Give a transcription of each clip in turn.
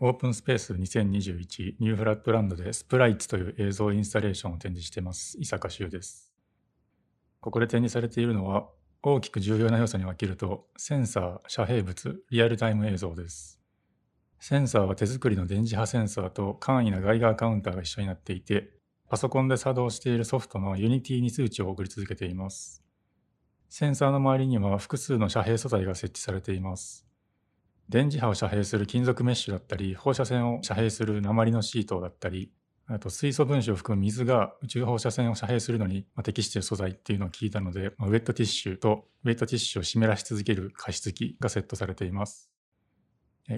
オープンスペース2021ニューフラットランドでスプライツという映像インスタレーションを展示しています。伊坂修です。ここで展示されているのは大きく重要な要素に分けるとセンサー、遮蔽物、リアルタイム映像です。センサーは手作りの電磁波センサーと簡易なガイガーカウンターが一緒になっていて、パソコンで作動しているソフトの Unity に数値を送り続けています。センサーの周りには複数の遮蔽素材が設置されています。電磁波を遮蔽する金属メッシュだったり、放射線を遮蔽する鉛のシートだったり、あと水素分子を含む水が宇宙放射線を遮蔽するのに適している素材っていうのを聞いたので、ウェットティッシュとウェットティッシュを湿らし続ける加湿器がセットされています。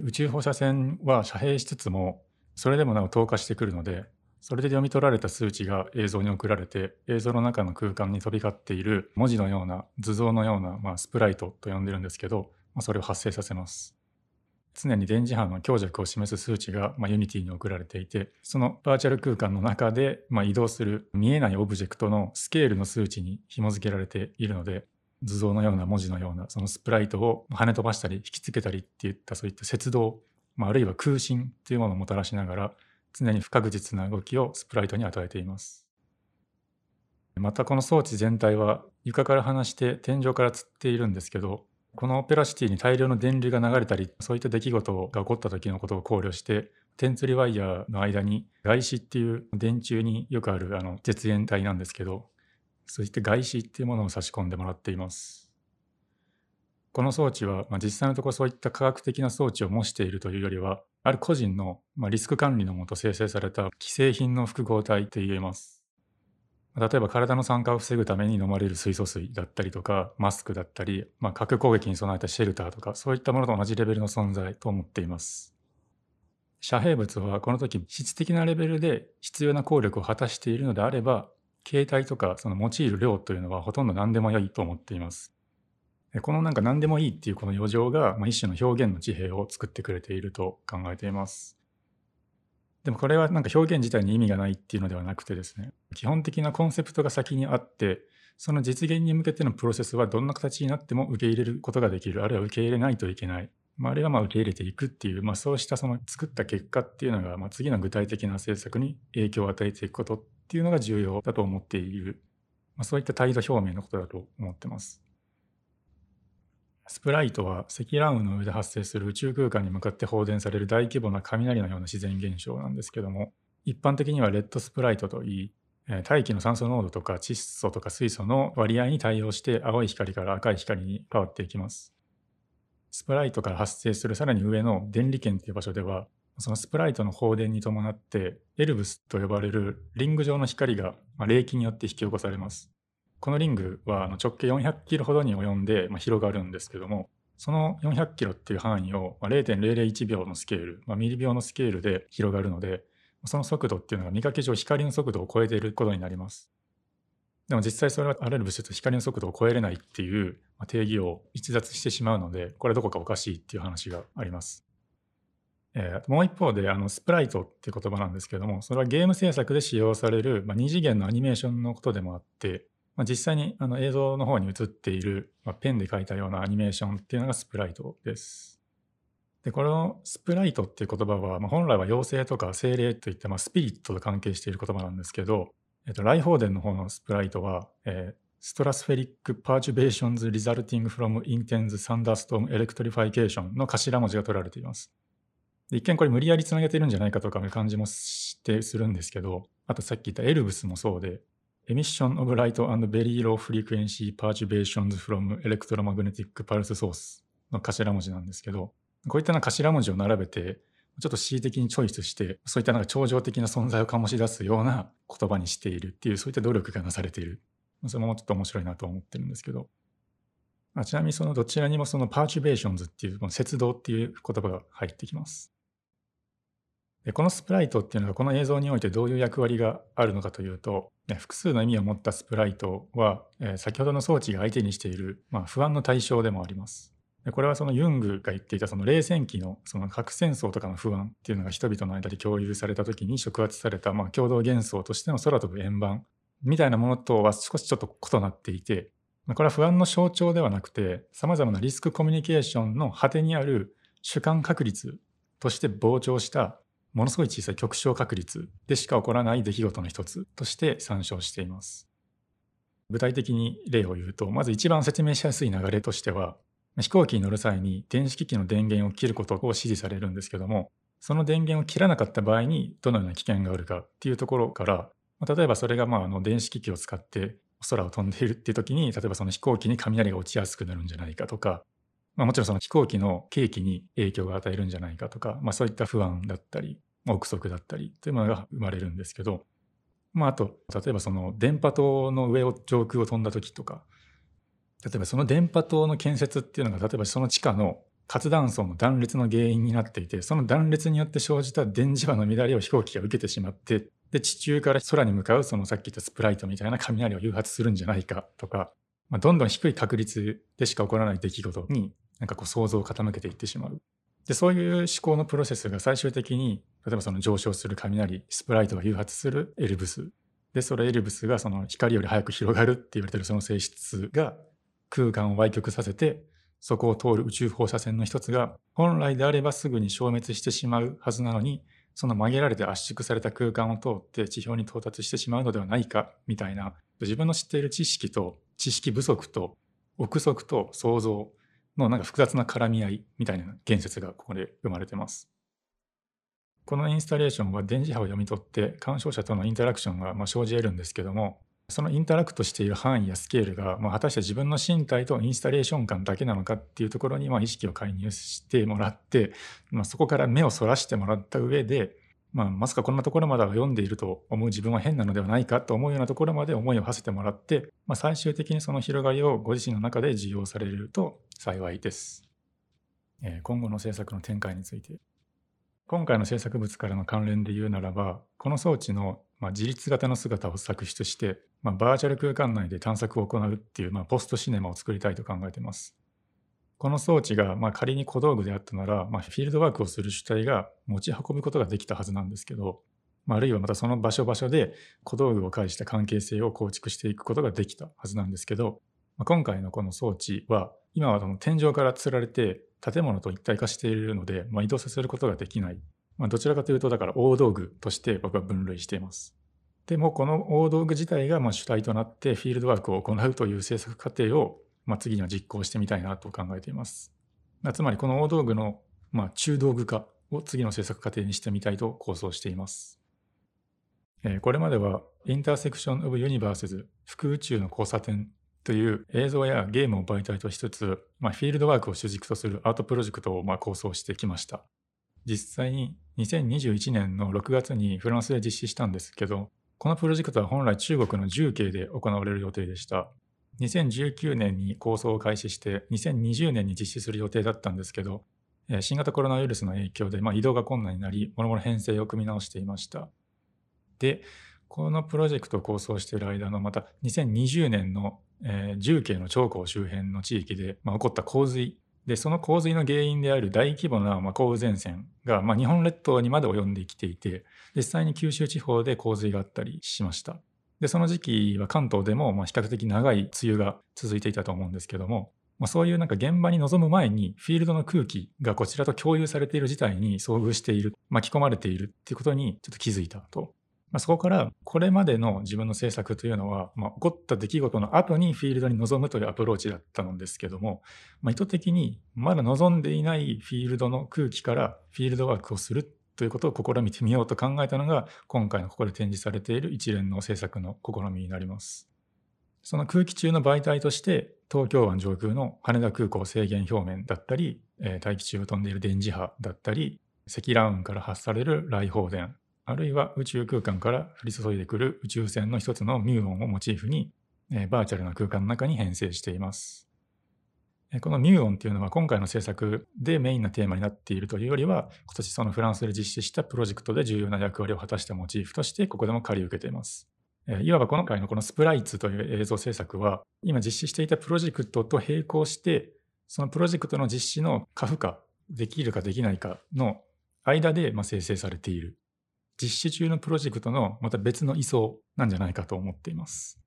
宇宙放射線は遮蔽しつつも、それでもなお透過してくるので、それで読み取られた数値が映像に送られて、映像の中の空間に飛び交っている文字のような図像のような、まあ、スプライトと呼んでるんですけど、まあ、それを発生させます。常に電磁波の強弱を示す数値が、まあ、 Unity に送られていてそのバーチャル空間の中で、まあ、移動する見えないオブジェクトのスケールの数値に紐付けられているので図像のような文字のようなそのスプライトを跳ね飛ばしたり引きつけたりっていったそういった摂動、まあ、あるいは空心というものをもたらしながら常に不確実な動きをスプライトに与えています。またこの装置全体は床から離して天井から吊っているんですけどこのオペラシティに大量の電流が流れたりそういった出来事が起こった時のことを考慮して天吊りワイヤーの間に外子っていう電柱によくあるあの絶縁体なんですけどそういった外子っていうものを差し込んでもらっています。この装置は、まあ、実際のところそういった科学的な装置を模しているというよりはある個人の、まあ、リスク管理のもと生成された既製品の複合体と言えます。例えば体の酸化を防ぐために飲まれる水素水だったりとかマスクだったり、まあ、核攻撃に備えたシェルターとかそういったものと同じレベルの存在と思っています。遮蔽物はこの時質的なレベルで必要な効力を果たしているのであれば形態とかその用いる量というのはほとんど何でも良いと思っています。このなんか何でもいいっていうこの余剰が、まあ、一種の表現の地平を作ってくれていると考えています。でもこれはなんか表現自体に意味がないっていうのではなくてですね基本的なコンセプトが先にあってその実現に向けてのプロセスはどんな形になっても受け入れることができるあるいは受け入れないといけない、まあ、あるいはまあ受け入れていくっていう、まあ、そうしたその作った結果っていうのが、まあ、次の具体的な政策に影響を与えていくことっていうのが重要だと思っている、まあ、そういった態度表明のことだと思ってます。スプライトは積乱雲の上で発生する宇宙空間に向かって放電される大規模な雷のような自然現象なんですけども一般的にはレッドスプライトといい大気の酸素濃度とか窒素とか水素の割合に対応して青い光から赤い光に変わっていきます。スプライトから発生するさらに上の電離圏という場所ではそのスプライトの放電に伴ってエルブスと呼ばれるリング状の光が冷気によって引き起こされます。このリングは直径400キロほどに及んで広がるんですけども、その400キロっていう範囲を0.001秒のスケール、まあ、ミリ秒のスケールで広がるので、その速度っていうのが見かけ上光の速度を超えていることになります。でも実際それはあらゆる物質光の速度を超えれないっていう定義を逸脱してしまうので、これはどこかおかしいっていう話があります。えー、もう一方であのスプライトっていう言葉なんですけどもそれはゲーム制作で使用される、まあ、2次元のアニメーションのことでもあってまあ、実際にあの映像の方に映っている、まあ、ペンで描いたようなアニメーションっていうのがスプライトです。で、このスプライトっていう言葉は、まあ、本来は妖精とか精霊といった、まあ、スピリットと関係している言葉なんですけど、えっと、雷放電の方のスプライトは、えー、 Stratospheric Perturbations Resulting from Intense Thunderstorm Electrification の頭文字が取られています。一見これ無理やりつなげているんじゃないかとかいう感じもしてするんですけど、あとさっき言ったエルブスもそうで、Emission of Light and Very Low Frequency Perturbations from Electromagnetic Pulse Source の頭文字なんですけど、こういったな頭文字を並べて、ちょっと恣意的にチョイスして、そういったなんか超常的な存在を醸し出すような言葉にしているっていう、そういった努力がなされている。それもちょっと面白いなと思ってるんですけど。あちなみにそのどちらにもそのパーチュベーションズっていう、この摂動っていう言葉が入ってきます。でこのスプライトっていうのがこの映像においてどういう役割があるのかというと、ね、複数の意味を持ったスプライトは、えー、先ほどの装置が相手にしている、まあ、不安の対象でもあります。でこれはそのユングが言っていたその冷戦期のその核戦争とかの不安っていうのが人々の間で共有された時に触発されたまあ共同幻想としての空飛ぶ円盤みたいなものとは少しちょっと異なっていてこれは不安の象徴ではなくて、様々なリスクコミュニケーションの果てにある主観確率として膨張したものすごい小さい極小確率でしか起こらない出来事の一つとして参照しています。具体的に例を言うと、まず一番説明しやすい流れとしては、飛行機に乗る際に電子機器の電源を切ることを指示されるんですけども、その電源を切らなかった場合にどのような危険があるかっていうところから、例えばそれがまああの電子機器を使って空を飛んでいるっていう時に、例えばその飛行機に雷が落ちやすくなるんじゃないかとか、まあ、もちろんその飛行機の景気に影響が与えるんじゃないかとか、まあ、そういった不安だったり、憶測だったりというものが生まれるんですけど、まあ、あと例えばその電波塔の上を上空を飛んだ時とか例えばその電波塔の建設っていうのが例えばその地下の活断層の断裂の原因になっていてその断裂によって生じた電磁波の乱れを飛行機が受けてしまってで地中から空に向かうそのさっき言ったスプライトみたいな雷を誘発するんじゃないかとか、まあ、どんどん低い確率でしか起こらない出来事になんかこう想像を傾けていってしまう。でそういう思考のプロセスが最終的に例えばその上昇する雷スプライトが誘発するエルブスでそれエルブスがその光より早く広がるって言われてるその性質が空間を歪曲させてそこを通る宇宙放射線の一つが本来であればすぐに消滅してしまうはずなのにその曲げられて圧縮された空間を通って地表に到達してしまうのではないかみたいな自分の知っている知識と知識不足と憶測と想像のなんか複雑な絡み合いみたいな言説がここで生まれてます。このインスタレーションは電磁波を読み取って鑑賞者とのインタラクションがま生じ得るんですけどもそのインタラクトしている範囲やスケールが、まあ、果たして自分の身体とインスタレーション感だけなのかっていうところにま意識を介入してもらって、まあ、そこから目をそらしてもらった上でまあ、まさかこんなところまでは読んでいると思う自分は変なのではないかと思うようなところまで思いを馳せてもらって、まあ、最終的にその広がりをご自身の中で受容されると幸いです。えー、今後の制作の展開について。今回の制作物からの関連で言うならば、この装置の、まあ、自立型の姿を作出して、まあ、バーチャル空間内で探索を行うっていう、まあ、ポストシネマを作りたいと考えています。この装置がまあ仮に小道具であったなら、まあ、フィールドワークをする主体が持ち運ぶことができたはずなんですけど、まあ、あるいはまたその場所場所で小道具を介した関係性を構築していくことができたはずなんですけど、まあ、今回のこの装置は今はその天井から吊られて建物と一体化しているので、まあ、移動させることができない。まあ、どちらかというとだから大道具として僕は分類しています。でもこの大道具自体がま主体となってフィールドワークを行うという制作過程をまあ、次には実行してみたいなと考えています。つまりこの大道具の、まあ、中道具化を次の制作過程にしてみたいと構想しています。え、これまではインターセクション・オブ・ユニバースズ副宇宙の交差点という映像やゲームを媒体としつつ、まあ、フィールドワークを主軸とするアートプロジェクトをま構想してきました。実際に2021年の6月にフランスで実施したんですけど、このプロジェクトは本来中国の重慶で行われる予定でした。2019年に構想を開始して2020年に実施する予定だったんですけど新型コロナウイルスの影響で、まあ、移動が困難になりもろもろ編成を組み直していました。でこのプロジェクトを構想している間のまた2020年の、えー、重慶の長江周辺の地域で、まあ、起こった洪水。でその洪水の原因である大規模な、まあ、降雨前線が、まあ、日本列島にまで及んできていて実際に九州地方で洪水があったりしました。で、その時期は関東でもま比較的長い梅雨が続いていたと思うんですけども、まあ、そういうなんか現場に臨む前にフィールドの空気がこちらと共有されている事態に遭遇している、巻き込まれているっていうことにちょっと気づいたと。まあ、そこからこれまでの自分の制作というのは、まあ、起こった出来事の後にフィールドに臨むというアプローチだったのですけども、まあ、意図的にまだ望んでいないフィールドの空気からフィールドワークをするということを試みてみようと考えたのが今回のここで展示されている一連の制作の試みになります。その空気中の媒体として東京湾上空の羽田空港制限表面だったり、大気中を飛んでいる電磁波だったり積乱雲から発される雷放電あるいは宇宙空間から降り注いでくる宇宙船の一つのミューオンをモチーフに、バーチャルな空間の中に編成しています。このミューオンっていうのは今回の制作でメインなテーマになっているというよりは今年そのフランスで実施したプロジェクトで重要な役割を果たしたモチーフとしてここでも借り受けています。いわば今回のこのスプライツという映像制作は今実施していたプロジェクトと並行してそのプロジェクトの実施の可負荷できるかできないかの間でま生成されている実施中のプロジェクトのまた別の位相なんじゃないかと思っています。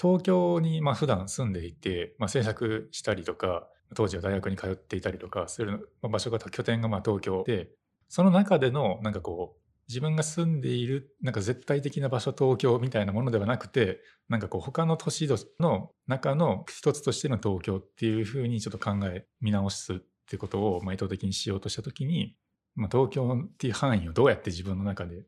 東京にまあ普段住んでいて、まあ、制作したりとか当時は大学に通っていたりとかする場所が拠点がまあ東京でその中でのなんかこう自分が住んでいるなんか絶対的な場所東京みたいなものではなくてなんかこう他の都市の中の一つとしての東京っていうふうにちょっと考え見直すってことをま意図的にしようとした時に、まあ、東京っていう範囲をどうやって自分の中で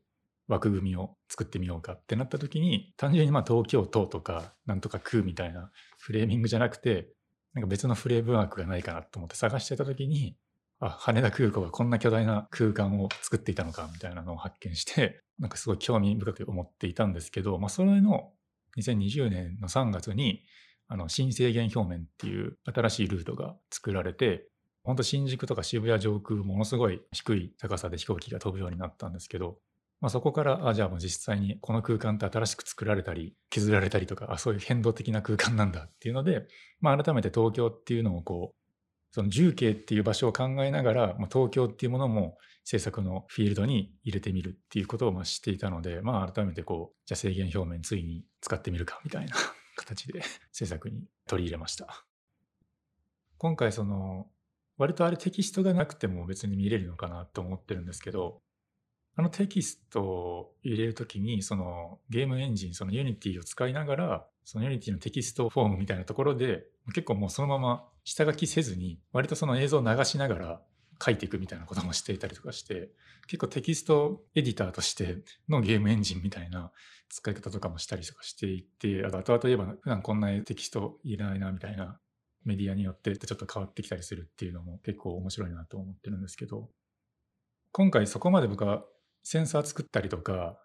枠組みを作ってみようかってなった時に単純にまあ東京都とかなんとか区みたいなフレーミングじゃなくてなんか別のフレームワークがないかなと思って探してた時にあ羽田空港がこんな巨大な空間を作っていたのかみたいなのを発見してなんかすごい興味深く思っていたんですけど、まあ、それの2020年の3月にあの新制限表面っていう新しいルートが作られて本当新宿とか渋谷上空ものすごい低い高さで飛行機が飛ぶようになったんですけどまあ、そこからあじゃあもう実際にこの空間って新しく作られたり削られたりとかあそういう変動的な空間なんだっていうので、まあ、改めて東京っていうのをこうその重慶っていう場所を考えながら、まあ、東京っていうものも制作のフィールドに入れてみるっていうことをまあしていたので、まあ、改めてこうじゃあ制限表面ついに使ってみるかみたいな 形で制作に取り入れました。今回その割とあれテキストがなくても別に見れるのかなと思ってるんですけどあのテキストを入れるときに、そのゲームエンジン、その Unity を使いながら、その Unity のテキストフォームみたいなところで、結構もうそのまま下書きせずに、割とその映像を流しながら書いていくみたいなこともしていたりとかして、結構テキストエディターとしてのゲームエンジンみたいな使い方とかもしたりとかしていて、あと後々言えば普段こんなテキストいらないなみたいなメディアによってちょっと変わってきたりするっていうのも結構面白いなと思ってるんですけど、今回そこまで僕はセンサー作ったりとか、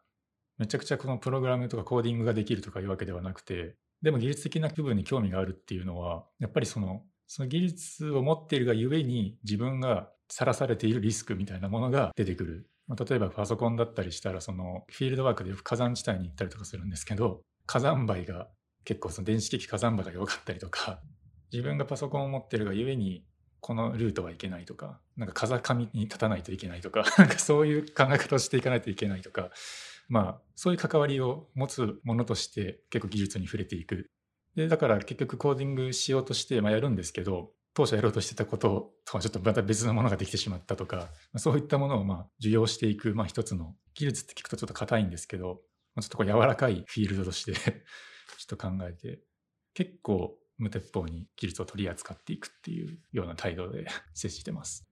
めちゃくちゃこのプログラムとかコーディングができるとかいうわけではなくて、でも技術的な部分に興味があるっていうのは、やっぱりその、その技術を持っているがゆえに自分がさらされているリスクみたいなものが出てくる。まあ、例えばパソコンだったりしたら、そのフィールドワークでよく火山地帯に行ったりとかするんですけど、火山灰が結構その電子機器火山灰が弱かったりとか、自分がパソコンを持っているがゆえにこのルートはいけないとか、なんか風上に立たないといけないとか、なんかそういう考え方をしていかないといけないとか、まあ、そういう関わりを持つものとして結構技術に触れていく。で、だから結局コーディングしようとして、まあ、やるんですけど、当初やろうとしてたこととはちょっとまた別のものができてしまったとか、そういったものをまあ受容していく、まあ一つの技術って聞くとちょっと硬いんですけど、ちょっとこう柔らかいフィールドとして ちょっと考えて、結構無鉄砲に技術を取り扱っていくっていうような態度で 接してます。